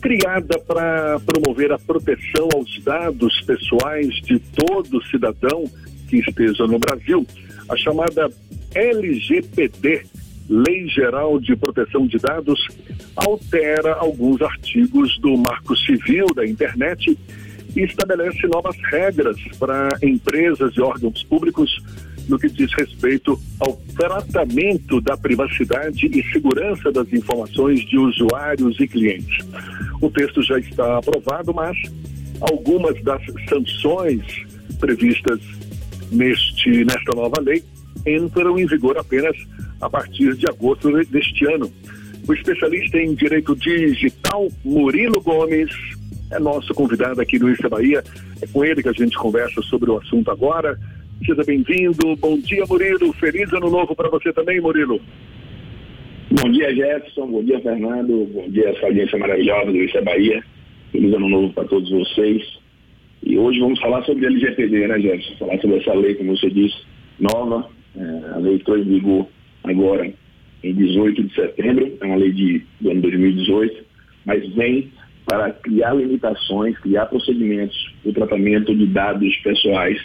criada para promover a proteção aos dados pessoais de todo cidadão que esteja no Brasil, a chamada LGPD, Lei Geral de Proteção de Dados, altera alguns artigos do Marco Civil da Internet e estabelece novas regras para empresas e órgãos públicos no que diz respeito ao tratamento da privacidade e segurança das informações de usuários e clientes. O texto já está aprovado, mas algumas das sanções previstas neste, nesta nova lei entram em vigor apenas a partir de agosto deste ano. O especialista em direito digital, Murilo Gomes, é nosso convidado aqui no Isa Bahia. É com ele que a gente conversa sobre o assunto agora. Seja bem-vindo. Bom dia, Murilo. Feliz ano novo para você também, Murilo. Bom dia, Jefferson. Bom dia, Fernando. Bom dia, essa audiência maravilhosa do Isa Bahia. Feliz ano novo para todos vocês. E hoje vamos falar sobre a LGPD, né, Jefferson? Falar sobre essa lei, como você disse, nova. É, a lei entrou em vigor agora em 18 de setembro. É uma lei de, do ano 2018, mas vem para criar limitações, criar procedimentos do tratamento de dados pessoais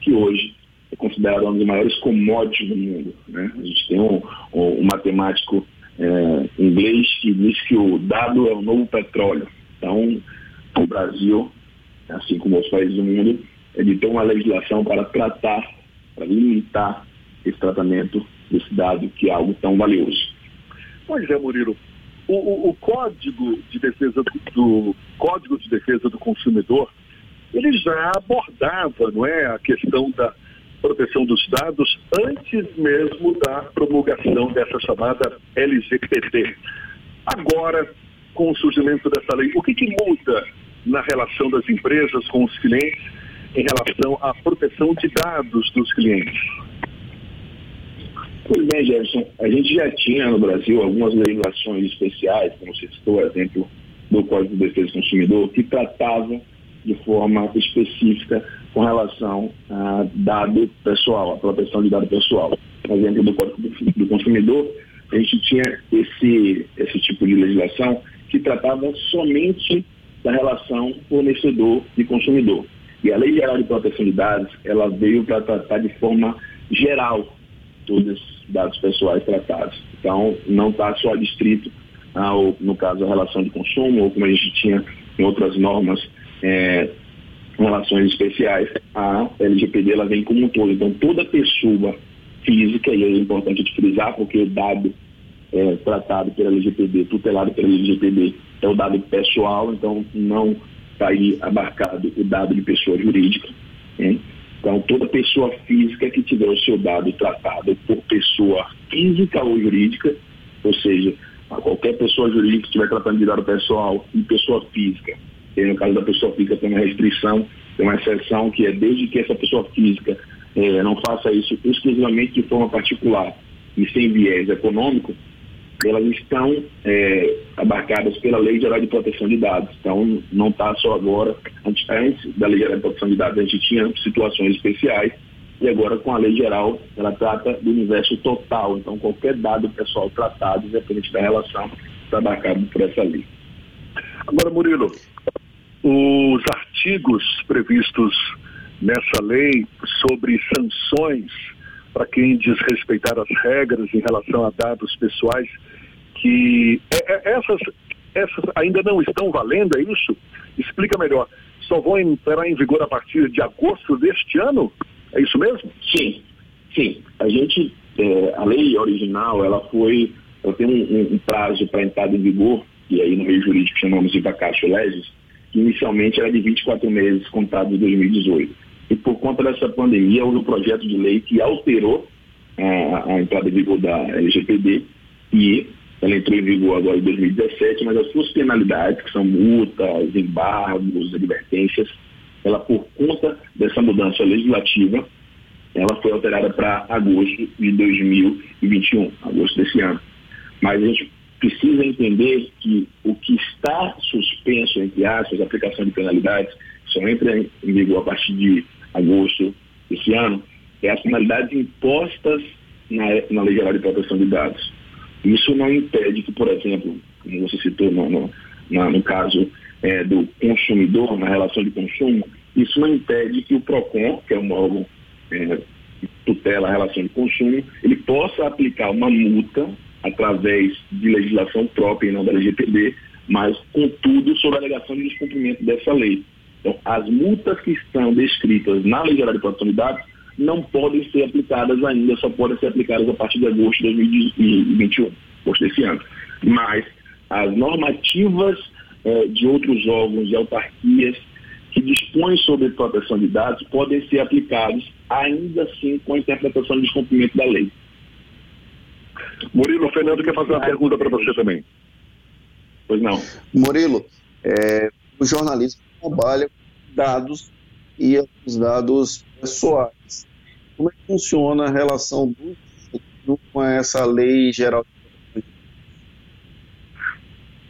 que hoje é considerado um dos maiores commodities do mundo. Né? A gente tem um, um, um matemático é, inglês que diz que o dado é o novo petróleo. Então, o Brasil, assim como os países do mundo, editou uma legislação para tratar, para limitar esse tratamento desse dado que é algo tão valioso. Pois é, Murilo. O, o, o Código de Defesa do, do Código de Defesa do Consumidor ele já abordava não é, a questão da proteção dos dados antes mesmo da promulgação dessa chamada LGPD. Agora, com o surgimento dessa lei, o que, que muda na relação das empresas com os clientes em relação à proteção de dados dos clientes? Pois bem, Jefferson, a gente já tinha no Brasil algumas legislações especiais, como você citou, exemplo do Código de Defesa do Consumidor, que tratavam de forma específica com relação a dado pessoal, a proteção de dado pessoal. Por exemplo, do Código do Consumidor, a gente tinha esse, esse tipo de legislação que tratava somente da relação fornecedor e consumidor. E a Lei Geral de Proteção de Dados, ela veio para tratar de forma geral todos os dados pessoais tratados. Então, não está só distrito ao, no caso, a relação de consumo, ou como a gente tinha em outras normas é, relações especiais, a LGPD ela vem como um todo. Então, toda pessoa física, e é importante frisar, porque o dado é, tratado pela LGPD, tutelado pela LGPD, é o dado pessoal, então não está aí abarcado o dado de pessoa jurídica. Hein? Então, toda pessoa física que tiver o seu dado tratado por pessoa física ou jurídica, ou seja, qualquer pessoa jurídica que estiver tratando de dado pessoal e pessoa física, e no caso da pessoa física tem uma restrição, tem uma exceção que é desde que essa pessoa física é, não faça isso exclusivamente de forma particular e sem viés econômico, elas estão é, abarcadas pela Lei Geral de Proteção de Dados. Então, não está só agora, antes, antes da Lei Geral de Proteção de Dados, a gente tinha situações especiais, e agora com a Lei Geral, ela trata do universo total. Então, qualquer dado pessoal tratado, independente da relação, está abarcado por essa lei. Agora, Murilo, os artigos previstos nessa lei sobre sanções para quem desrespeitar as regras em relação a dados pessoais, que é, é, essas, essas ainda não estão valendo, é isso? Explica melhor. Só vão entrar em vigor a partir de agosto deste ano? É isso mesmo? Sim, sim. A gente, é, a lei original, ela foi, ela tem um, um prazo para entrada em vigor, e aí no meio jurídico chamamos de vacatio legis, que inicialmente era de 24 meses, contado de 2018. E por conta dessa pandemia, houve um projeto de lei que alterou a, a entrada em vigor da LGPD e ela entrou em vigor agora em 2017, mas as suas penalidades, que são multas, embargos, advertências, ela por conta dessa mudança legislativa, ela foi alterada para agosto de 2021, agosto desse ano. Mas a gente precisa entender que o que está suspenso, entre aspas, a aplicação de penalidades, só entra em vigor a partir de agosto desse ano, é as penalidades impostas na, na Lei Geral de Proteção de Dados. Isso não impede que, por exemplo, como você citou no, no, na, no caso é, do consumidor, na relação de consumo, isso não impede que o PROCON, que é um órgão é, que tutela a relação de consumo, ele possa aplicar uma multa através de legislação própria e não da LGPD, mas, contudo, sob a alegação de descumprimento dessa lei. Então, as multas que estão descritas na Lei Geral de Proteção de Dados não podem ser aplicadas ainda, só podem ser aplicadas a partir de agosto de 2021, agosto desse ano. Mas as normativas eh, de outros órgãos e autarquias que dispõem sobre proteção de dados podem ser aplicados ainda assim com a interpretação de descumprimento da lei. Murilo, Fernando quer fazer uma pergunta para você também. Pois não. Murilo, é, o jornalismo trabalha com dados e os dados pessoais. Como é que funciona a relação do com essa lei geral?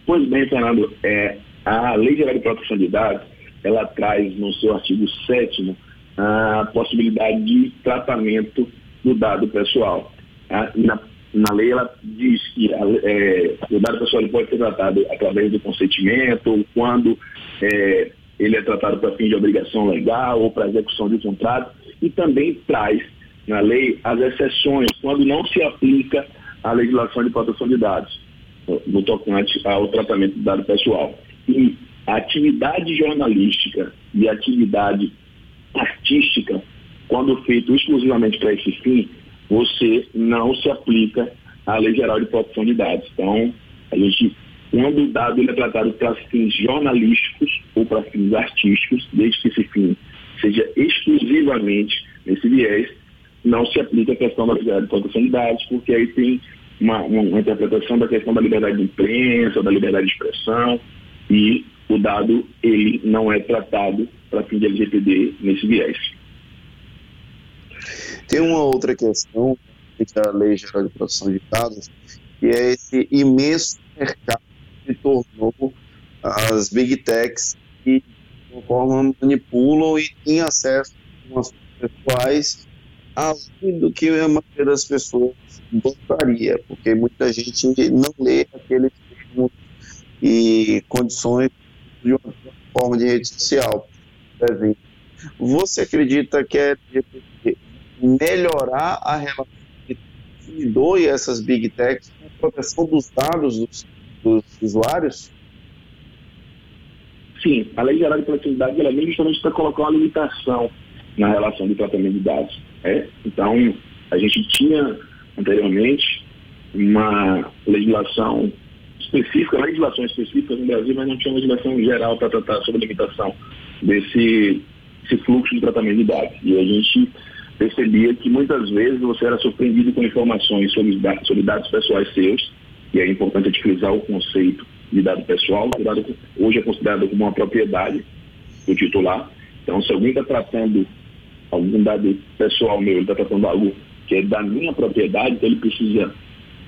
Pois bem, Fernando, é, a lei geral de proteção de dados, ela traz no seu artigo 7 a possibilidade de tratamento do dado pessoal. Tá? Na, na lei ela diz que é, o dado pessoal pode ser tratado através do consentimento, ou quando é, ele é tratado para fim de obrigação legal ou para execução de contrato, e também traz na lei as exceções quando não se aplica a legislação de proteção de dados no tocante ao tratamento do dado pessoal. E a atividade jornalística e a atividade artística, quando feito exclusivamente para esse fim, você não se aplica à Lei Geral de Proteção de Dados. Então, a gente quando o dado ele é tratado para fins jornalísticos ou para fins artísticos, desde que esse fim seja exclusivamente nesse viés, não se aplica a questão da liberdade de proteção de dados, porque aí tem uma, uma, interpretação da questão da liberdade de imprensa, da liberdade de expressão, e o dado ele não é tratado para fim de LGPD nesse viés. Tem uma outra questão da Lei Geral de Proteção de Dados, que é esse imenso mercado se tornou as big techs que de forma manipulam e têm acesso a as pessoais além do que a maioria das pessoas gostaria, porque muita gente não lê aqueles termos e condições de uma forma de rede social. Você acredita que é melhorar a relação entre o consumidor e essas big techs com a proteção dos dados dos dos usuários? Sim, a Lei Geral de Proteção de ela vem justamente para colocar uma limitação na relação de tratamento de dados. É? Então, a gente tinha anteriormente uma legislação específica, legislações específicas no Brasil, mas não tinha uma legislação geral para tratar sobre a limitação desse fluxo de tratamento de dados. E a gente percebia que muitas vezes você era surpreendido com informações sobre, sobre dados pessoais seus e é importante utilizar o conceito de dado pessoal, o dado hoje é considerado como uma propriedade do titular. Então, se alguém está tratando algum dado pessoal meu, ele está tratando algo que é da minha propriedade, então ele precisa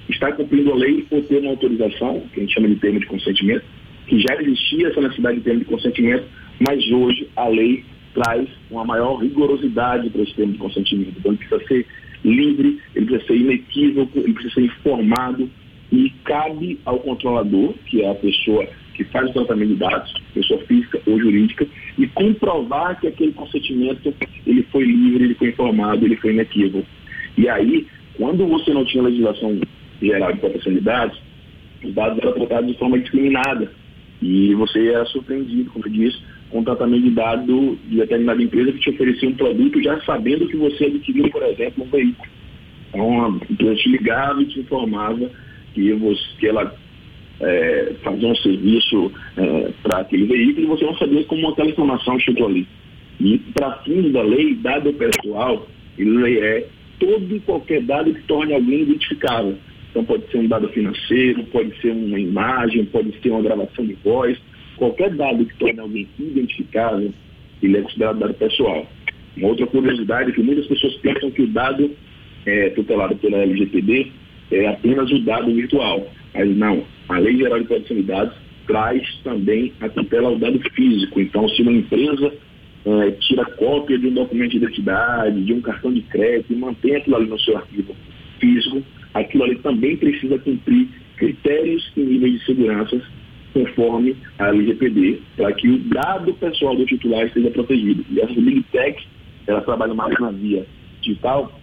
estar cumprindo a lei ou ter uma autorização, que a gente chama de termo de consentimento, que já existia essa necessidade de termo de consentimento, mas hoje a lei traz uma maior rigorosidade para esse termo de consentimento. Então ele precisa ser livre, ele precisa ser inequívoco, ele precisa ser informado, e cabe ao controlador, que é a pessoa que faz o tratamento de dados, pessoa física ou jurídica, e comprovar que aquele consentimento ele foi livre, ele foi informado, ele foi inequívoco. E aí, quando você não tinha legislação geral de proteção de dados, os dados eram tratados de forma discriminada. E você era surpreendido, como eu disse, com tratamento de dados de determinada empresa que te oferecia um produto já sabendo que você adquiriu, por exemplo, um veículo. Então, a empresa te ligava e te informava que, você, que ela é, fazia um serviço é, para aquele veículo e você não sabia como aquela informação chegou ali. E para fins da lei, dado pessoal, ele é todo e qualquer dado que torne alguém identificável. Então pode ser um dado financeiro, pode ser uma imagem, pode ser uma gravação de voz, qualquer dado que torne alguém identificável, ele é considerado dado pessoal. Uma outra curiosidade é que muitas pessoas pensam que o dado é, tutelado pela LGPD é apenas o dado virtual. Mas não, a Lei Geral de Proteção de Dados traz também a tutela ao dado físico. Então, se uma empresa é, tira cópia de um documento de identidade, de um cartão de crédito e mantém aquilo ali no seu arquivo físico, aquilo ali também precisa cumprir critérios e níveis de segurança conforme a LGPD, para que o dado pessoal do titular esteja protegido. E essas Big Techs, elas trabalham mais na via digital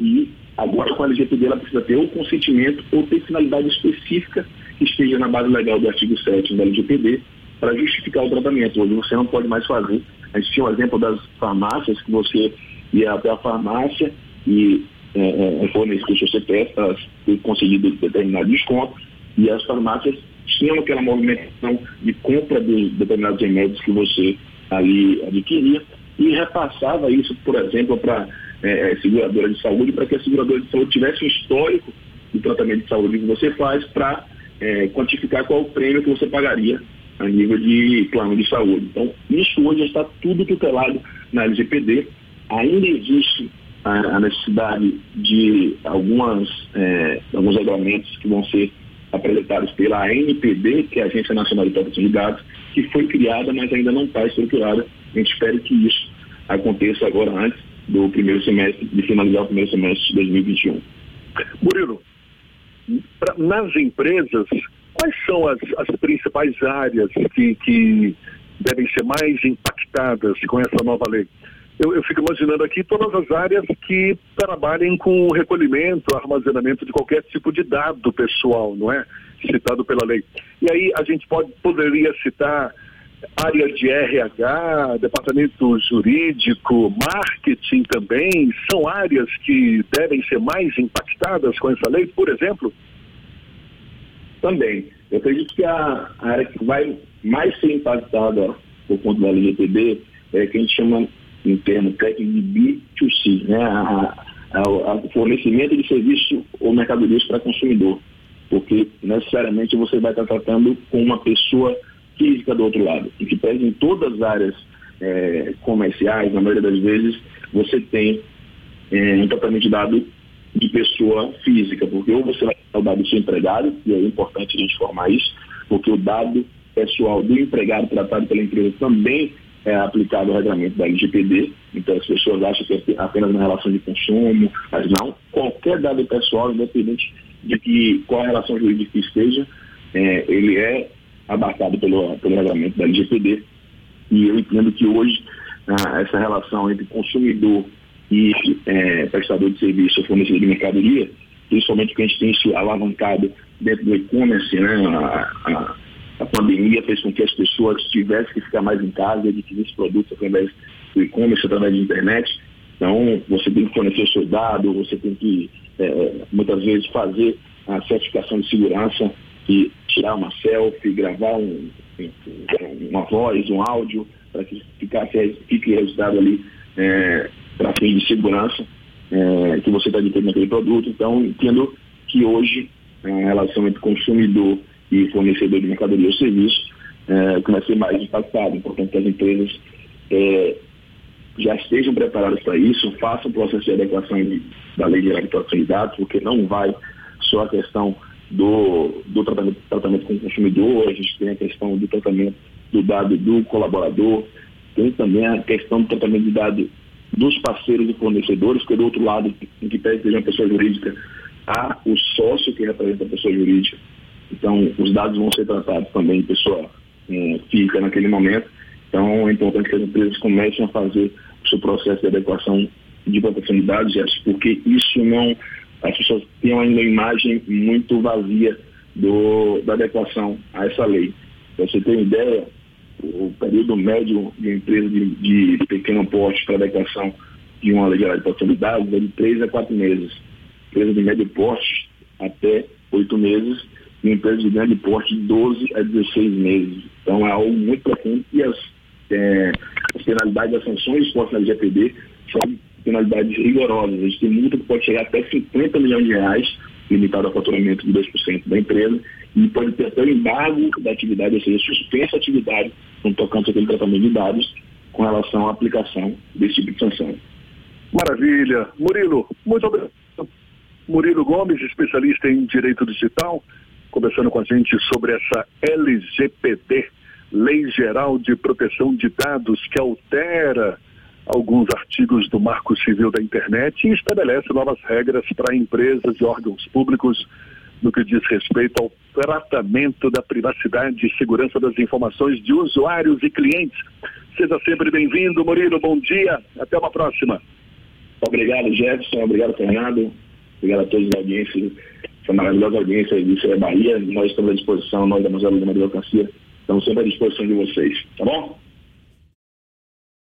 e agora com a LGPD ela precisa ter ou consentimento ou ter finalidade específica que esteja na base legal do artigo 7 da LGPD para justificar o tratamento. Hoje você não pode mais fazer. A gente tinha um exemplo das farmácias que você ia até a farmácia e é, é, fornecer o seu CPF para conseguir determinado desconto e as farmácias tinham aquela movimentação de compra de determinados remédios que você ali adquiria e repassava isso, por exemplo, para é, é, seguradora de saúde, para que a seguradora de saúde tivesse um histórico do tratamento de saúde que você faz para é, quantificar qual o prêmio que você pagaria a nível de plano de saúde. Então, isso hoje está tudo tutelado na LGPD. Ainda existe a, a necessidade de algumas, é, alguns regulamentos que vão ser apresentados pela ANPD, que é a Agência Nacional de Proteção de Dados, que foi criada, mas ainda não está estruturada. A gente espera que isso aconteça agora antes do primeiro semestre, de finalizar o primeiro semestre de 2021. Murilo, pra, nas empresas, quais são as, as principais áreas que, que devem ser mais impactadas com essa nova lei? Eu, eu, fico imaginando aqui todas as áreas que trabalhem com o recolhimento, armazenamento de qualquer tipo de dado pessoal, não é? Citado pela lei. E aí a gente pode, poderia citar área de RH, departamento jurídico, marketing também, são áreas que devem ser mais impactadas com essa lei, por exemplo? Também. Eu acredito que a área que vai mais ser impactada por conta da LGPD é que a gente chama em termo técnico de B2C, né? A fornecimento de serviço ou mercadorias para consumidor, porque necessariamente você vai estar tratando com uma pessoa física do outro lado, e que pede em todas as áreas é, comerciais, na maioria das vezes, você tem é, um tratamento de dado de pessoa física, porque ou você vai ter o dado do seu empregado, e é importante a gente informar isso, porque o dado pessoal do empregado tratado pela empresa também é aplicado o regramento da LGPD, então as pessoas acham que é apenas uma relação de consumo, mas não, qualquer dado pessoal, independente de que qual a relação jurídica que esteja, é, ele é abarcado pelo, pelo regramento da LGPD. E eu entendo que hoje ah, essa relação entre consumidor e é, prestador de serviço ou fornecedor de mercadoria, principalmente que a gente tem se alavancado dentro do e-commerce, né, a, a a pandemia fez com que as pessoas tivessem que ficar mais em casa e adquirir produtos através do e-commerce, através da internet. Então, você tem que fornecer o seu dado, você tem que, é, muitas vezes, fazer a certificação de segurança e tirar uma selfie, gravar um, uma voz, um áudio, para que ficasse, fique registrado ali é, para fins de segurança é, que você está adquirindo aquele produto. Então, entendo que hoje a relação entre consumidor e fornecedor de mercadoria ou serviço, é, que vai ser mais impactado. Portanto, que as empresas é, já estejam preparadas para isso, façam o processo de adequação de, da lei de proteção de dados, porque não vai só a questão do, do tratamento, tratamento com o consumidor, a gente tem a questão do tratamento do dado do colaborador, tem também a questão do tratamento de dado dos parceiros e fornecedores, porque do outro lado, em que pese seja uma pessoa jurídica, há o sócio que representa a pessoa jurídica, então, os dados vão ser tratados também de pessoa é, física naquele momento. Então, é importante que as empresas comecem a fazer o seu processo de adequação de proteção de dados, porque isso não. As pessoas têm ainda uma imagem muito vazia do, da adequação a essa lei. Para você ter uma ideia, o período médio de empresa de, de pequeno porte para adequação de uma lei de proteção de dados é de 3 a 4 meses. Empresa de médio porte até 8 meses em empresas de grande porte de 12 a 16 meses. Então é algo muito profundo e as, é, as penalidades das sanções expostas na LGPD são penalidades rigorosas. A gente tem multa que pode chegar até 50 milhões de reais, limitado ao faturamento de 2% da empresa, e pode ter até o embargo da atividade, ou seja, suspensa a atividade no tocante àquele tratamento de dados com relação à aplicação desse tipo de sanção. Maravilha. Murilo, muito obrigado. Murilo Gomes, especialista em direito digital conversando com a gente sobre essa LGPD, Lei Geral de Proteção de Dados, que altera alguns artigos do Marco Civil da Internet e estabelece novas regras para empresas e órgãos públicos no que diz respeito ao tratamento da privacidade e segurança das informações de usuários e clientes. Seja sempre bem-vindo, Murilo. Bom dia. Até uma próxima. Obrigado, Jefferson. Obrigado, Fernando. Obrigado a todos da audiência, essa maravilhosa audiência de Bahia. Nós estamos à disposição, nós da Museu da Democracia, estamos sempre à disposição de vocês. Tá bom?